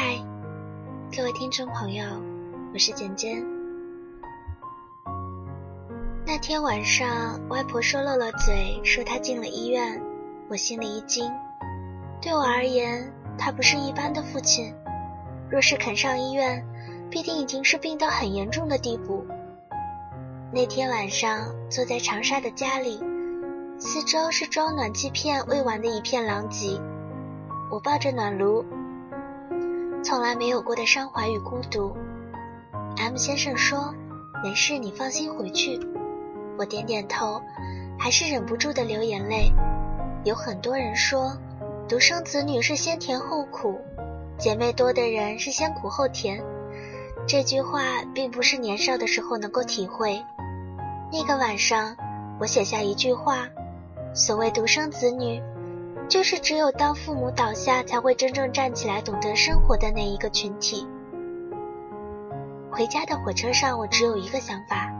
嗨，各位听众朋友，我是简简。那天晚上，外婆说漏了嘴，说她进了医院，我心里一惊。对我而言，他不是一般的父亲，若是肯上医院，必定已经是病到很严重的地步。那天晚上，坐在长沙的家里，四周是装暖气片未完的一片狼藉，我抱着暖炉。从来没有过的伤怀与孤独。M 先生说：“没事，你放心回去。”我点点头，还是忍不住的流眼泪。有很多人说，独生子女是先甜后苦，姐妹多的人是先苦后甜。这句话并不是年少的时候能够体会。那个晚上，我写下一句话：所谓独生子女。就是只有当父母倒下，才会真正站起来，懂得生活的那一个群体。回家的火车上，我只有一个想法：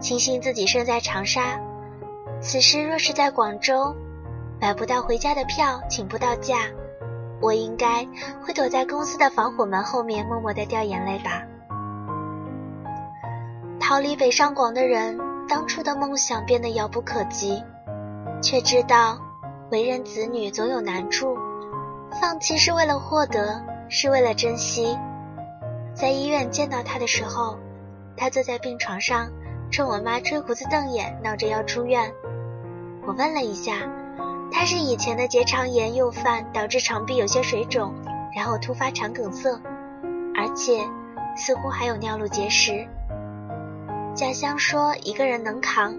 庆幸自己生在长沙。此时若是在广州，买不到回家的票，请不到假，我应该会躲在公司的防火门后面，默默的掉眼泪吧。逃离北上广的人，当初的梦想变得遥不可及，却知道。为人子女总有难处，放弃是为了获得，是为了珍惜。在医院见到他的时候，他坐在病床上，冲我妈吹胡子瞪眼，闹着要出院。我问了一下，他是以前的结肠炎又犯，导致肠壁有些水肿，然后突发肠梗塞，而且似乎还有尿路结石。家乡说一个人能扛，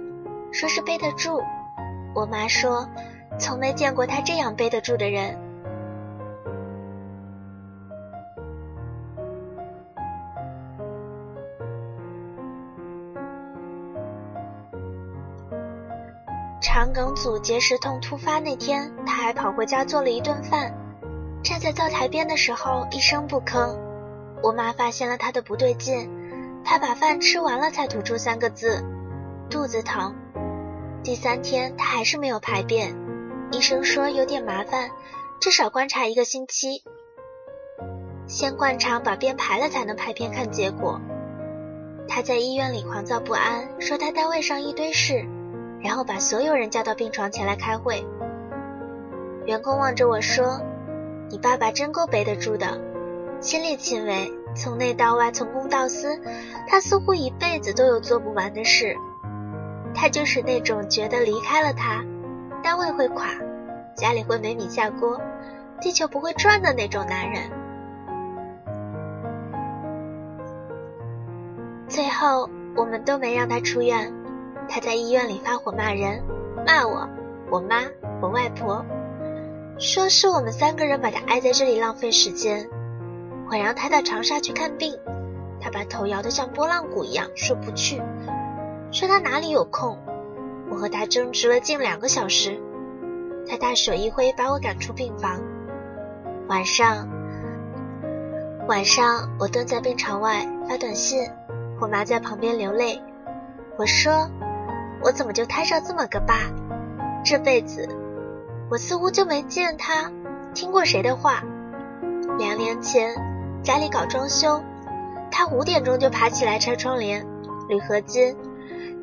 说是背得住。我妈说。从没见过他这样背得住的人。肠梗阻结石痛突发那天，他还跑回家做了一顿饭。站在灶台边的时候，一声不吭。我妈发现了他的不对劲，他把饭吃完了才吐出三个字：肚子疼。第三天，他还是没有排便。医生说有点麻烦，至少观察一个星期。先灌肠把便排了，才能拍片看结果。他在医院里狂躁不安，说他单位上一堆事，然后把所有人叫到病床前来开会。员工望着我说：“你爸爸真够背得住的，亲力亲为，从内到外，从公到私，他似乎一辈子都有做不完的事。他就是那种觉得离开了他。”单位会垮，家里会没米下锅，地球不会转的那种男人。最后，我们都没让他出院，他在医院里发火骂人，骂我、我妈、我外婆，说是我们三个人把他挨在这里浪费时间。我让他到长沙去看病，他把头摇得像拨浪鼓一样，说不去，说他哪里有空。我和他争执了近两个小时，他大手一挥把我赶出病房。晚上，晚上我蹲在病床外发短信，我妈在旁边流泪。我说：“我怎么就摊上这么个爸？这辈子我似乎就没见他听过谁的话。两年前家里搞装修，他五点钟就爬起来拆窗帘、铝合金。”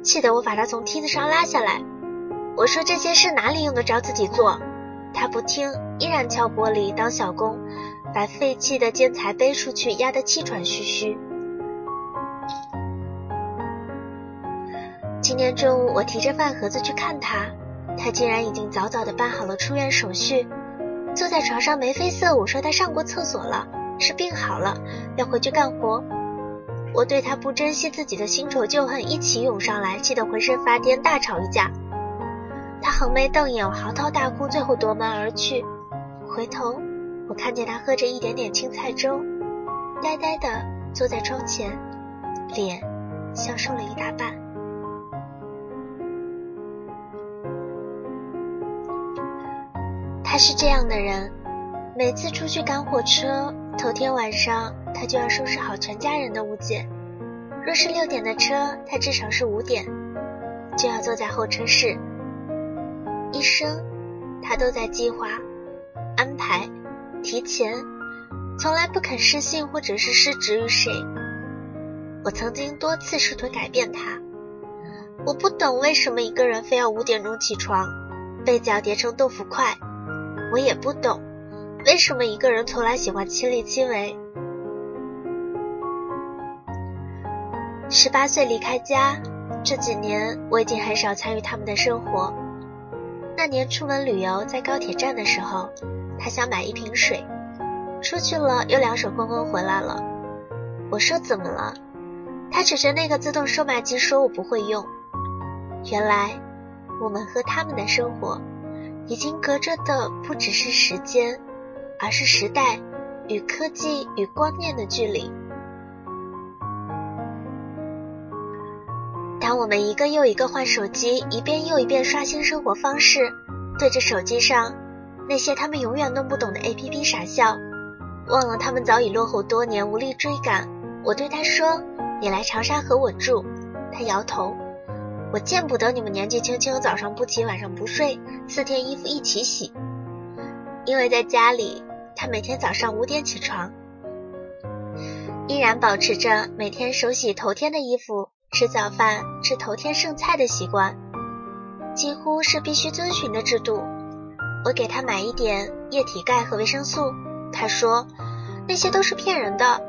气得我把他从梯子上拉下来，我说这些事哪里用得着自己做？他不听，依然敲玻璃当小工，把废弃的建材背出去，压得气喘吁吁。今天中午我提着饭盒子去看他，他竟然已经早早的办好了出院手续，坐在床上眉飞色舞，说他上过厕所了，是病好了，要回去干活。我对他不珍惜自己的新仇旧恨一起涌上来，气得浑身发癫，大吵一架。他横眉瞪眼，嚎啕大哭，最后夺门而去。回头，我看见他喝着一点点青菜粥，呆呆的坐在窗前，脸消瘦了一大半。他是这样的人，每次出去赶火车，头天晚上。他就要收拾好全家人的物件。若是六点的车，他至少是五点就要坐在候车室。一生，他都在计划、安排、提前，从来不肯失信或者是失职于谁。我曾经多次试图改变他。我不懂为什么一个人非要五点钟起床，被脚叠成豆腐块。我也不懂为什么一个人从来喜欢亲力亲为。十八岁离开家，这几年我已经很少参与他们的生活。那年出门旅游，在高铁站的时候，他想买一瓶水，出去了又两手空空回来了。我说怎么了？他指着那个自动售卖机说：“我不会用。”原来，我们和他们的生活，已经隔着的不只是时间，而是时代与科技与观念的距离。我们一个又一个换手机，一遍又一遍刷新生活方式，对着手机上那些他们永远弄不懂的 APP 傻笑，忘了他们早已落后多年，无力追赶。我对他说：“你来长沙和我住。”他摇头。我见不得你们年纪轻轻，早上不起，晚上不睡，四天衣服一起洗。因为在家里，他每天早上五点起床，依然保持着每天手洗头天的衣服，吃早饭，吃头天剩菜的习惯，几乎是必须遵循的制度。我给他买一点液体钙和维生素，他说那些都是骗人的，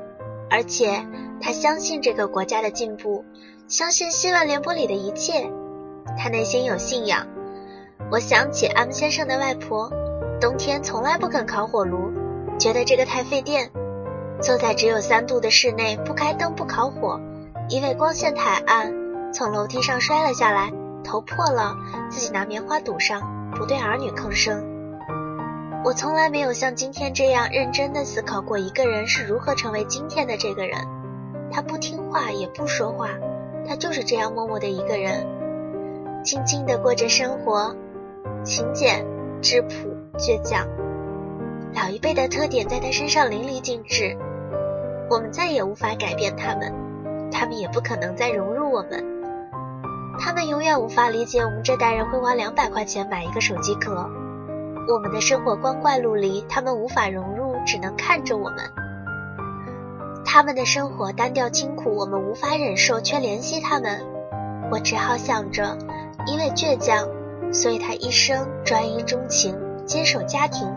而且他相信这个国家的进步。相信新闻联播里的一切，他内心有信仰。我想起 M 先生的外婆，冬天从来不肯烤火炉，觉得这个太费电。坐在只有三度的室内，不开灯不烤火，因为光线太暗，从楼梯上摔了下来，头破了，自己拿棉花堵上，不对儿女吭声。我从来没有像今天这样认真的思考过一个人是如何成为今天的这个人。他不听话，也不说话。他就是这样默默的一个人，静静的过着生活，勤俭、质朴、倔强。老一辈的特点在他身上淋漓尽致。我们再也无法改变他们，他们也不可能再融入我们。他们永远无法理解我们这代人会花两百块钱买一个手机壳。我们的生活光怪陆离，他们无法融入，只能看着我们。他们的生活单调清苦，我们无法忍受，却怜惜他们。我只好想着，因为倔强，所以他一生专一钟情，坚守家庭。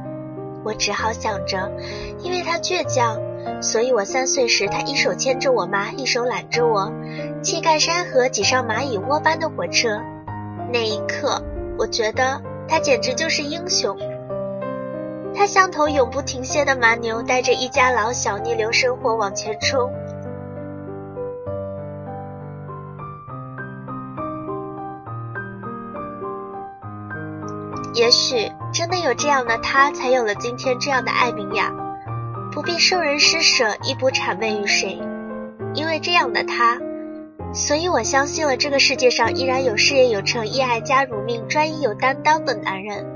我只好想着，因为他倔强，所以我三岁时他一手牵着我妈，一手揽着我，气盖山河，挤上蚂蚁窝般的火车。那一刻，我觉得他简直就是英雄。他像头永不停歇的蛮牛，带着一家老小逆流生活往前冲。也许真的有这样的他，才有了今天这样的艾明雅，不必受人施舍，亦不谄媚于谁。因为这样的他，所以我相信了这个世界上依然有事业有成、义爱家如命、专一有担当的男人。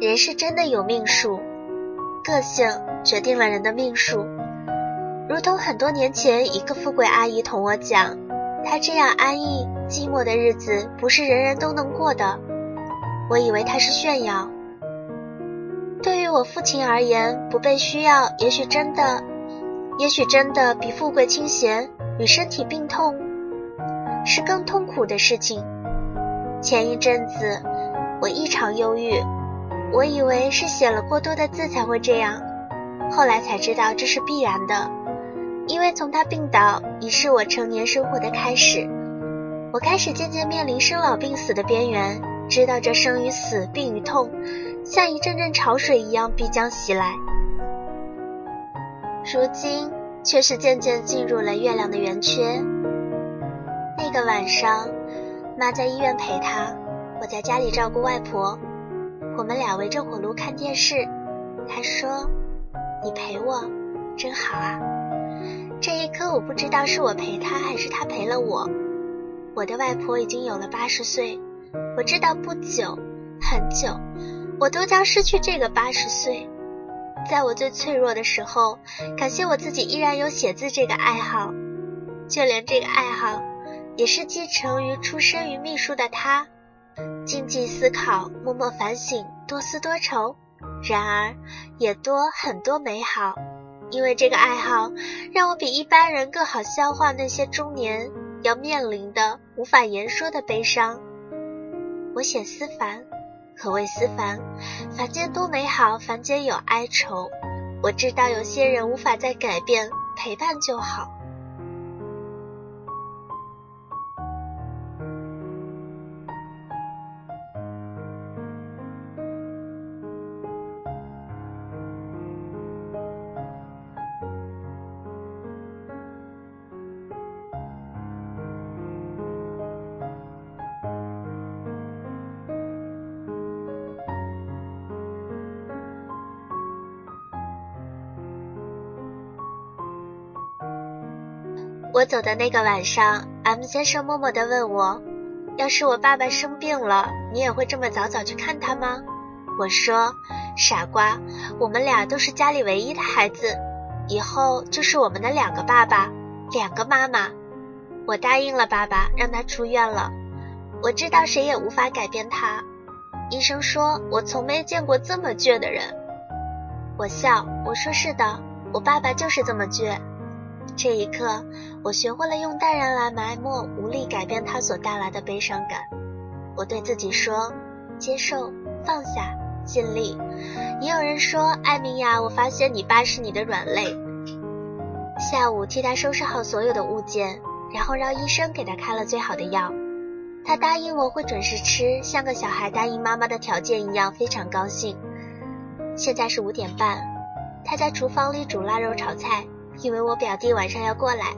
人是真的有命数，个性决定了人的命数。如同很多年前，一个富贵阿姨同我讲，她这样安逸寂寞的日子不是人人都能过的。我以为她是炫耀。对于我父亲而言，不被需要，也许真的，也许真的比富贵清闲与身体病痛是更痛苦的事情。前一阵子，我异常忧郁。我以为是写了过多的字才会这样，后来才知道这是必然的，因为从他病倒已是我成年生活的开始。我开始渐渐面临生老病死的边缘，知道这生与死、病与痛，像一阵阵潮水一样必将袭来。如今却是渐渐进入了月亮的圆缺。那个晚上，妈在医院陪他，我在家里照顾外婆。我们俩围着火炉看电视，他说：“你陪我，真好啊。”这一刻，我不知道是我陪他，还是他陪了我。我的外婆已经有了八十岁，我知道不久，很久，我都将失去这个八十岁。在我最脆弱的时候，感谢我自己依然有写字这个爱好。就连这个爱好，也是继承于出生于秘书的他，静静思考，默默反省，多思多愁，然而也多很多美好。因为这个爱好，让我比一般人更好消化那些中年要面临的无法言说的悲伤。我写思凡，可谓思凡？凡间多美好，凡间有哀愁。我知道有些人无法再改变，陪伴就好。我走的那个晚上，M 先生默默地问我：“要是我爸爸生病了，你也会这么早早去看他吗？”我说：“傻瓜，我们俩都是家里唯一的孩子，以后就是我们的两个爸爸，两个妈妈。”我答应了爸爸，让他出院了。我知道谁也无法改变他。医生说我从没见过这么倔的人。我笑，我说：“是的，我爸爸就是这么倔。”这一刻，我学会了用淡然来埋没无力改变它所带来的悲伤感。我对自己说：接受，放下，尽力。也有人说：艾米亚，我发现你爸是你的软肋。下午替他收拾好所有的物件，然后让医生给他开了最好的药。他答应我会准时吃，像个小孩答应妈妈的条件一样，非常高兴。现在是五点半，他在厨房里煮腊肉炒菜。因为我表弟晚上要过来，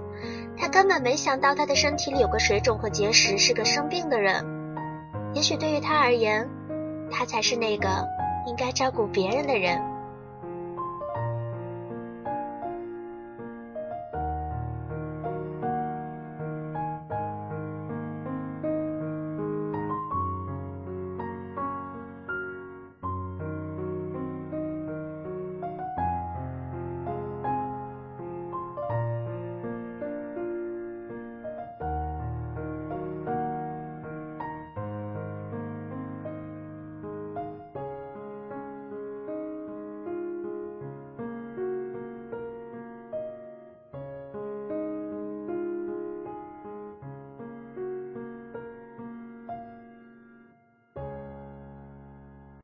他根本没想到他的身体里有个水肿和结石，是个生病的人。也许对于他而言，他才是那个应该照顾别人的人。